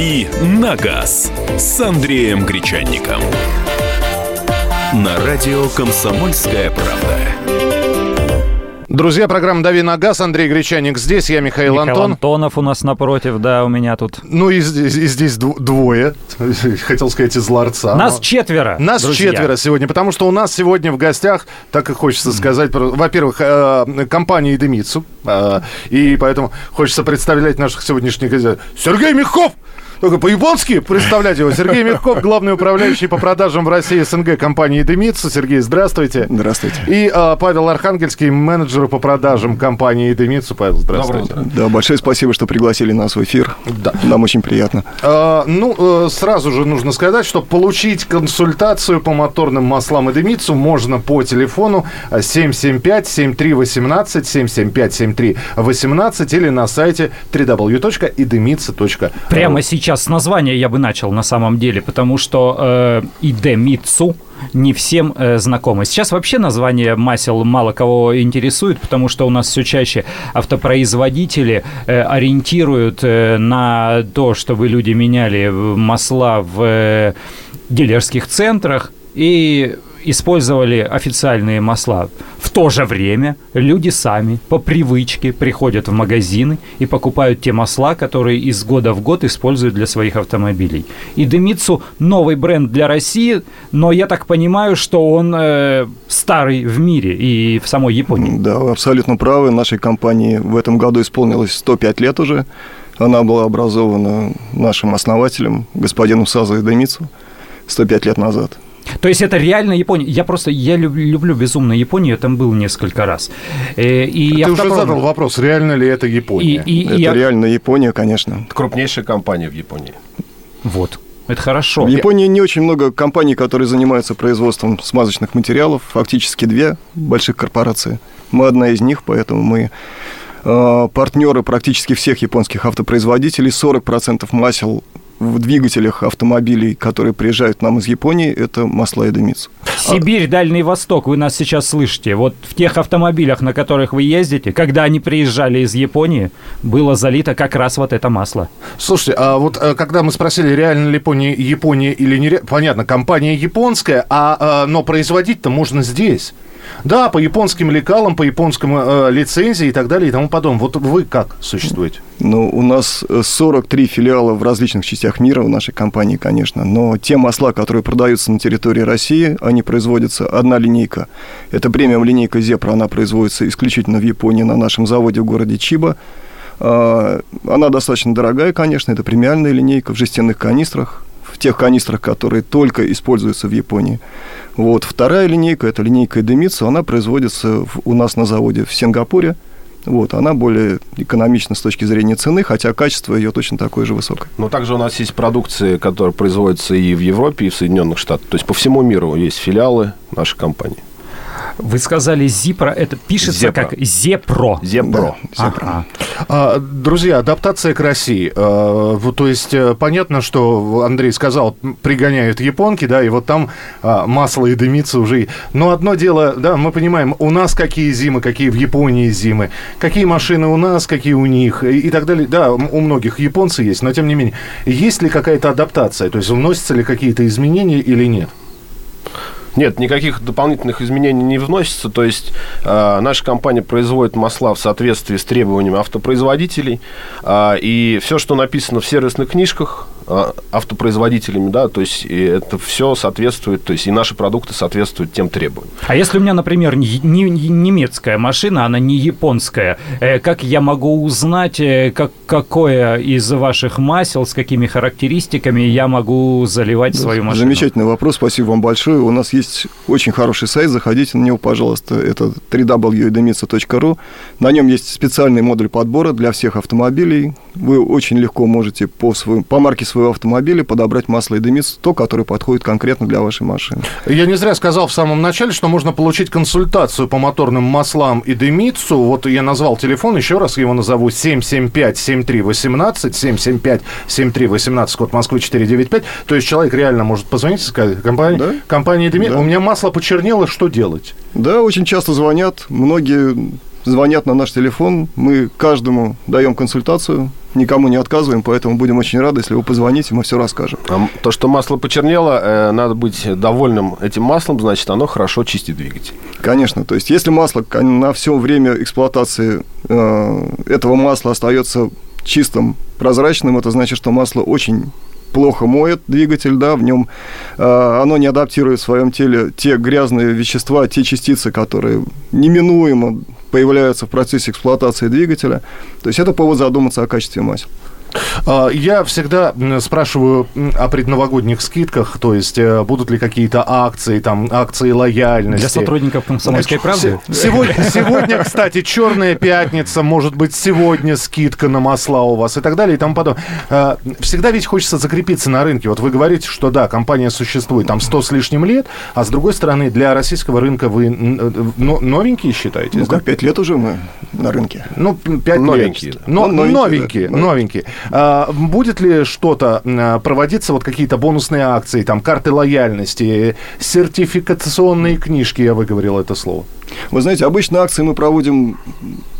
«Дави на газ» с Андреем Гречанником. На радио «Комсомольская правда». Друзья, программа «Дави на газ». Андрей Гречаник здесь, я Михаил, Михаил Антон. Антонов у нас напротив, да, у меня тут. Ну и, здесь- и здесь дв- двое, хотел сказать, из ларца. Нас но- четверо. Нас друзья. четверо сегодня, потому что у нас сегодня в гостях, так и хочется сказать, про- во-первых, э, компания Идемицу, э, и поэтому хочется представлять наших сегодняшних гостей. Сергей Мягков! Только по-японски представлять его. Сергей Мягков, главный управляющий по продажам в России СНГ компании Идемицу. Сергей, здравствуйте. Здравствуйте. И э, Павел Архангельский, менеджер по продажам компании Идемицу. Павел, здравствуйте. Да, большое спасибо, что пригласили нас в эфир. Да. Нам очень приятно. А, ну, э, сразу же нужно сказать, что получить консультацию по моторным маслам и можно по телефону 775-7318, 775-7318 или на сайте www.idemитsu.ru. Прямо сейчас с названия я бы начал на самом деле, потому что э, Идемицу не всем э, знакомы. Сейчас вообще название масел мало кого интересует, потому что у нас все чаще автопроизводители э, ориентируют э, на то, чтобы люди меняли масла в э, дилерских центрах и использовали официальные масла. В то же время люди сами по привычке приходят в магазины и покупают те масла, которые из года в год используют для своих автомобилей. И Демицу новый бренд для России, но я так понимаю, что он э, старый в мире и в самой Японии. Да, вы абсолютно правы. Нашей компании в этом году исполнилось 105 лет уже. Она была образована нашим основателем, господином Сазо Идемицу, 105 лет назад. То есть это реально Япония. Я просто, я люб- люблю безумно Японию, я там был несколько раз. Э, и Ты уже автопром- задал вопрос, реально ли это Япония? И, и- Это и реально Япония, конечно. крупнейшая компания в Японии. Вот. Это хорошо. В Японии не очень много компаний, которые занимаются производством смазочных материалов. Фактически две больших корпорации. Мы одна из них, поэтому мы э, партнеры практически всех японских автопроизводителей. 40% масел в двигателях автомобилей, которые приезжают к нам из Японии, это масла Эдемицу. Сибирь, Дальний Восток, вы нас сейчас слышите. Вот в тех автомобилях, на которых вы ездите, когда они приезжали из Японии, было залито как раз вот это масло. Слушайте, а вот э, когда мы спросили, реально ли Япония, Япония или не... Понятно, компания японская, а, э, но производить-то можно здесь. Да, по японским лекалам, по японскому э, лицензии и так далее и тому подобное. Вот вы как существуете? Ну, у нас э, 43 филиала в различных частях мира у нашей компании, конечно. Но те масла, которые продаются на территории России, они производятся одна линейка. Это премиум линейка Зепра, она производится исключительно в Японии на нашем заводе в городе Чиба. А, Она достаточно дорогая, конечно, это премиальная линейка в жестяных канистрах, в тех канистрах, которые только используются в Японии. Вот. Вторая линейка, это линейка Эдемицу, она производится в- у нас на заводе в Сингапуре. Вот, она более экономична с точки зрения цены, хотя качество ее точно такое же высокое. Но также у нас есть продукция, которая производится и в Европе, и в Соединенных Штатах. То есть по всему миру есть филиалы нашей компании. Вы сказали Зипро, это пишется Зепро. как Зепро. Зепро. Ага. А, друзья, адаптация к России. А, то есть э, понятно, что Андрей сказал, пригоняют японки, да, и вот там а, масло и дымится уже. Но одно дело, да, мы понимаем, у нас какие зимы, какие в Японии зимы, какие машины у нас, какие у них и, и так далее. Да, у многих японцы есть, но тем не менее, есть ли какая-то адаптация, то есть вносятся ли какие-то изменения или нет? Нет, никаких дополнительных изменений не вносится. То есть э, наша компания производит масла в соответствии с требованиями автопроизводителей. А, и все, что написано в сервисных книжках э, автопроизводителями, да, то есть это все соответствует, то есть и наши продукты соответствуют тем требованиям. А если у меня, например, не, не- не немецкая машина, она не японская, э, как я могу узнать, э, как, какое из ваших масел, с какими характеристиками я могу заливать свою машину? Замечательный вопрос, спасибо вам большое. У нас есть очень хороший сайт, заходите на него, пожалуйста. Это www.edemiца.ru. На нем есть специальный модуль подбора для всех автомобилей. Вы очень легко можете по, своему, по марке своего автомобиля подобрать масло Edemits, то, которое подходит конкретно для вашей машины. Я не зря сказал в самом начале, что можно получить консультацию по моторным маслам и дымицу. Вот я назвал телефон, еще раз его назову 775-7318, 775-7318, код Москвы 495. То есть человек реально может позвонить и сказать, компания, Да. компания Дымит, Да. у меня масло почернело, что делать? Да, очень часто звонят, многие звонят на наш телефон, мы каждому даем консультацию никому не отказываем, поэтому будем очень рады, если вы позвоните, мы все расскажем. А то, что масло почернело, э, надо быть довольным этим маслом, значит, оно хорошо чистит двигатель. Конечно, то есть если масло на все время эксплуатации э, этого масла остается чистым, прозрачным, это значит, что масло очень плохо моет двигатель, да, в нем э, оно не адаптирует в своем теле те грязные вещества, те частицы, которые неминуемо появляются в процессе эксплуатации двигателя. То есть это повод задуматься о качестве масел. А, я всегда спрашиваю о предновогодних скидках, то есть э, будут ли какие-то акции, там, акции лояльности. Для сотрудников «Комсомольской правды»? Сегодня, сегодня, кстати, «Черная пятница», может быть, сегодня скидка на масла у вас и так далее и тому подобное. А, всегда ведь хочется закрепиться на рынке. Вот вы говорите, что да, компания существует там 100 с лишним лет, а с другой стороны, для российского рынка вы э, новенькие считаете? Ну, как, 5 лет уже мы на рынке. Ну, 5 новенькие, лет. Но, ну, новенькие, да. новенькие. Будет ли что-то а, проводиться, вот какие-то бонусные акции, там, карты лояльности, сертификационные книжки, я выговорил это слово? Вы знаете, обычно акции мы проводим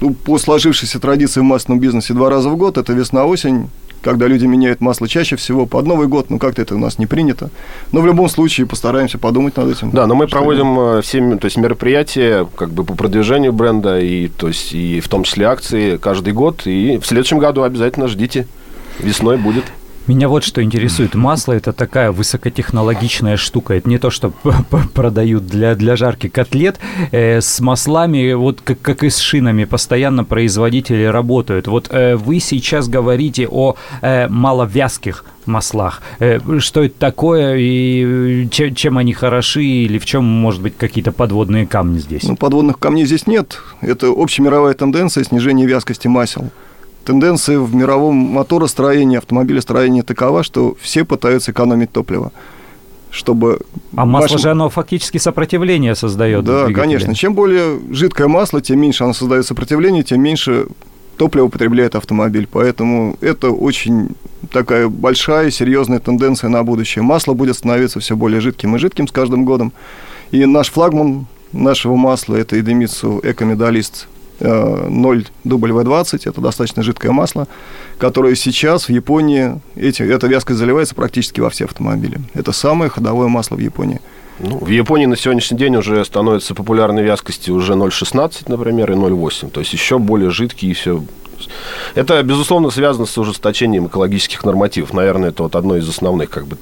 ну, по сложившейся традиции в массовом бизнесе два раза в год. Это весна-осень когда люди меняют масло чаще всего под Новый год, ну как-то это у нас не принято. Но в любом случае постараемся подумать над этим. Да, но мы проводим э, все то есть, мероприятия как бы по продвижению бренда, и, то есть, и в том числе акции каждый год. И в следующем году обязательно ждите. Весной будет. Меня вот что интересует. Масло это такая высокотехнологичная штука. Это не то, что продают для, для жарки котлет. Э, с маслами, вот как, как и с шинами, постоянно производители работают. Вот э, вы сейчас говорите о э, маловязких маслах. Э, что это такое и чем, чем они хороши или в чем, может быть, какие-то подводные камни здесь? Ну, подводных камней здесь нет. Это общемировая тенденция снижения вязкости масел тенденция в мировом моторостроении, автомобилестроении такова, что все пытаются экономить топливо чтобы... А масло маш... же оно фактически сопротивление создает. Да, конечно. Чем более жидкое масло, тем меньше оно создает сопротивление, тем меньше топлива употребляет автомобиль. Поэтому это очень такая большая, серьезная тенденция на будущее. Масло будет становиться все более жидким и жидким с каждым годом. И наш флагман нашего масла – это Идемитсу Экомедалист 0W20, это достаточно жидкое масло, которое сейчас в Японии, эти, эта вязкость заливается практически во все автомобили. Это самое ходовое масло в Японии. Ну, в Японии на сегодняшний день уже становятся популярной вязкости уже 0,16, например, и 0,8. То есть еще более жидкие и все это, безусловно, связано с ужесточением экологических нормативов. Наверное, это вот одно из основных, как бы,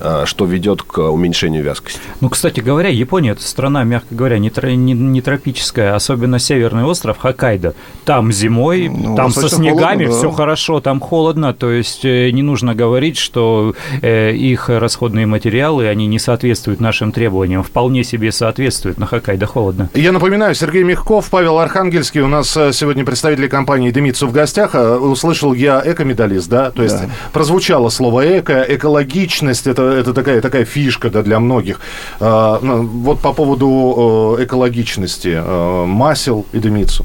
а, что ведет к уменьшению вязкости. Ну, кстати говоря, Япония – это страна, мягко говоря, не, не, не тропическая, особенно северный остров Хоккайдо. Там зимой, ну, там со снегами холодно, да. все хорошо, там холодно, то есть э, не нужно говорить, что э, их расходные материалы, они не соответствуют нашим требованиям. Вполне себе соответствуют, на Хоккайдо холодно. Я напоминаю, Сергей Мягков, Павел Архангельский, у нас э, сегодня представители компании «Демид Ниццу в гостях. А, услышал я эко-медалист, да? То есть да. прозвучало слово эко, экологичность, это, это такая, такая фишка да, для многих. А, вот по поводу экологичности а, масел и демицу.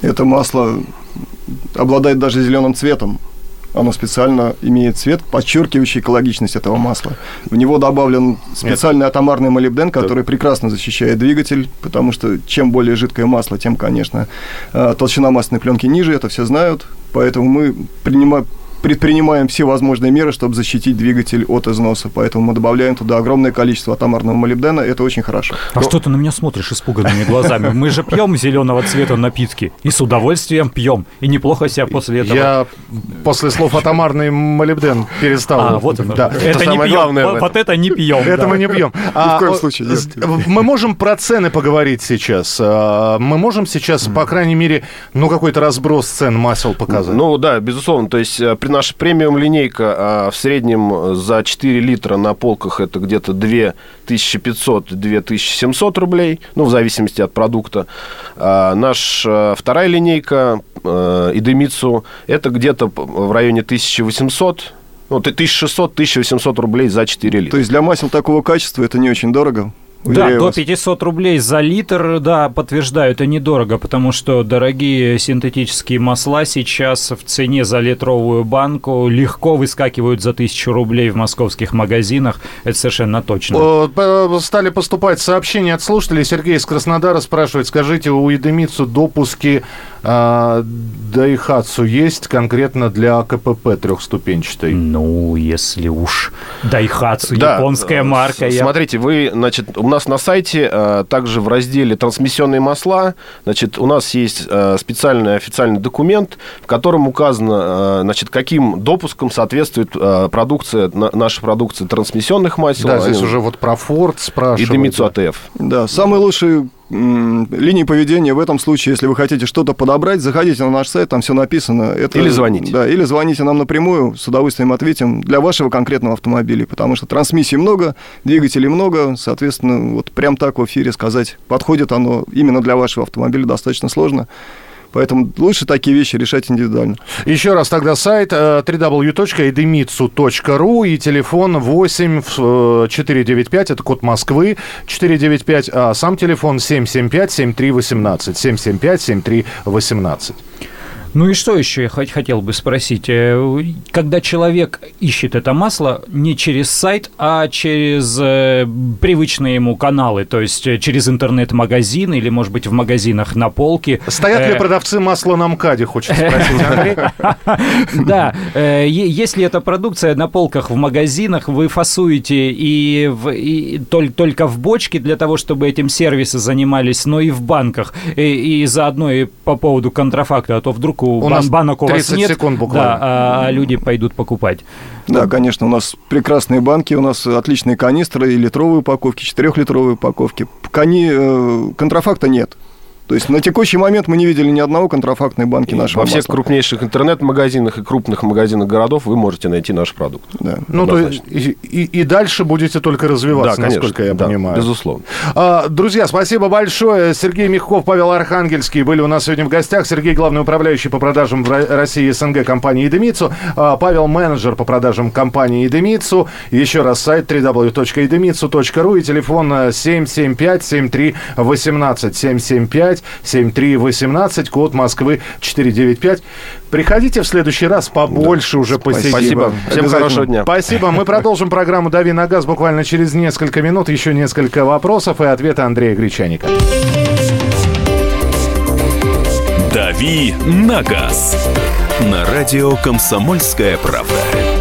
Это масло обладает даже зеленым цветом. Оно специально имеет цвет, подчеркивающий экологичность этого масла. В него добавлен специальный атомарный молибден, который прекрасно защищает двигатель, потому что чем более жидкое масло, тем, конечно, э, толщина масляной пленки ниже, это все знают. Поэтому мы принимаем, предпринимаем все возможные меры, чтобы защитить двигатель от износа. Поэтому мы добавляем туда огромное количество атомарного молибдена. Это очень хорошо. А Но... что ты на меня смотришь испуганными глазами? Мы же пьем зеленого цвета напитки. И с удовольствием пьем. И неплохо себя после этого. Я после слов атомарный молибден перестал. А, вот это. Да. Это, не пьем. Вот это не пьем. Это мы не пьем. Ни в коем случае нет. Мы можем про цены поговорить сейчас. А, мы можем сейчас, по крайней мере, ну, какой-то разброс цен масел показать. Ну, да, безусловно. То есть э, при наша премиум-линейка а в среднем за 4 литра на полках это где-то 2500-2700 рублей, ну, в зависимости от продукта. А наша вторая линейка э, Идемицу это где-то в районе 1800 ну, 1600-1800 рублей за 4 литра. То есть для масел такого качества это не очень дорого? Да, до 500 рублей за литр, да, подтверждаю, это недорого, потому что дорогие синтетические масла сейчас в цене за литровую банку легко выскакивают за 1000 рублей в московских магазинах, это совершенно точно. Стали поступать сообщения от слушателей. Сергей из Краснодара спрашивает, скажите, у Едемицу допуски а, Daihatsu есть конкретно для КПП трехступенчатой? Ну, если уж Daihatsu, Да, японская э, марка. я- Смотрите, вы, значит, у нас на сайте э, также в разделе трансмиссионные масла, значит, у нас есть э, специальный официальный документ, в котором указано, э, значит, каким допуском соответствует продукция, на- наша продукция трансмиссионных масел. Да, здесь они- уже вот про Ford и спрашивают. Демитсу да. АТФ. Да, самые лучшие м, линии поведения в этом случае, если вы хотите что-то подобрать, заходите на наш сайт, там все написано. Это, Или звоните. Да, или звоните нам напрямую, с удовольствием ответим для вашего конкретного автомобиля, потому что трансмиссий много, двигателей много, соответственно, вот прям так в эфире сказать, подходит оно именно для вашего автомобиля достаточно сложно. Поэтому лучше такие вещи решать индивидуально. Еще раз тогда сайт э, www.edemitsu.ru и телефон 8 в, э, 495, это код Москвы, 495, а сам телефон 775-7318, 775-7318. Ну и что еще я хот- хотел бы спросить? Э, Когда человек ищет это масло не через сайт, а через э, привычные ему каналы, то есть э, через интернет-магазин или, может быть, в магазинах на полке. Стоят ли продавцы масла на МКАДе, хочется спросить Андрей? Да, если эта продукция на полках в магазинах, вы фасуете и, только в бочке для того, чтобы этим сервисы занимались, но и в банках. И заодно и по поводу контрафакта, а то вдруг у, У бан- нас банок у вас 30 нет, секунд буквально. да, а, а люди пойдут покупать. Да, конечно, у нас прекрасные банки, у нас отличные канистры, и литровые упаковки, четырехлитровые упаковки. Кони, э, контрафакта нет. То есть на текущий момент мы не видели ни одного контрафактной банки нашего Во всех масла. крупнейших интернет-магазинах и крупных магазинах городов вы можете найти наш продукт. Да. Ну, то есть и, и- и дальше будете только развиваться, насколько я да, понимаю. Безусловно. А, Друзья, спасибо большое. Сергей Мягков, Павел Архангельский были у нас сегодня в гостях. Сергей, главный управляющий по продажам в Ро- России и СНГ компании «Идемицу». А, Павел, менеджер по продажам компании «Идемицу». Еще раз сайт www.idemitsu.ru и телефон э, 775-7318. 775-7318, код Москвы 495. Приходите в следующий раз, побольше уже посидим. Спасибо. Всем хорошего дня. Спасибо. Мы продолжим программу «Дави на газ» буквально через несколько минут. Еще несколько вопросов и ответы Андрея Гречаника. «Дави на газ» на радио «Комсомольская правда».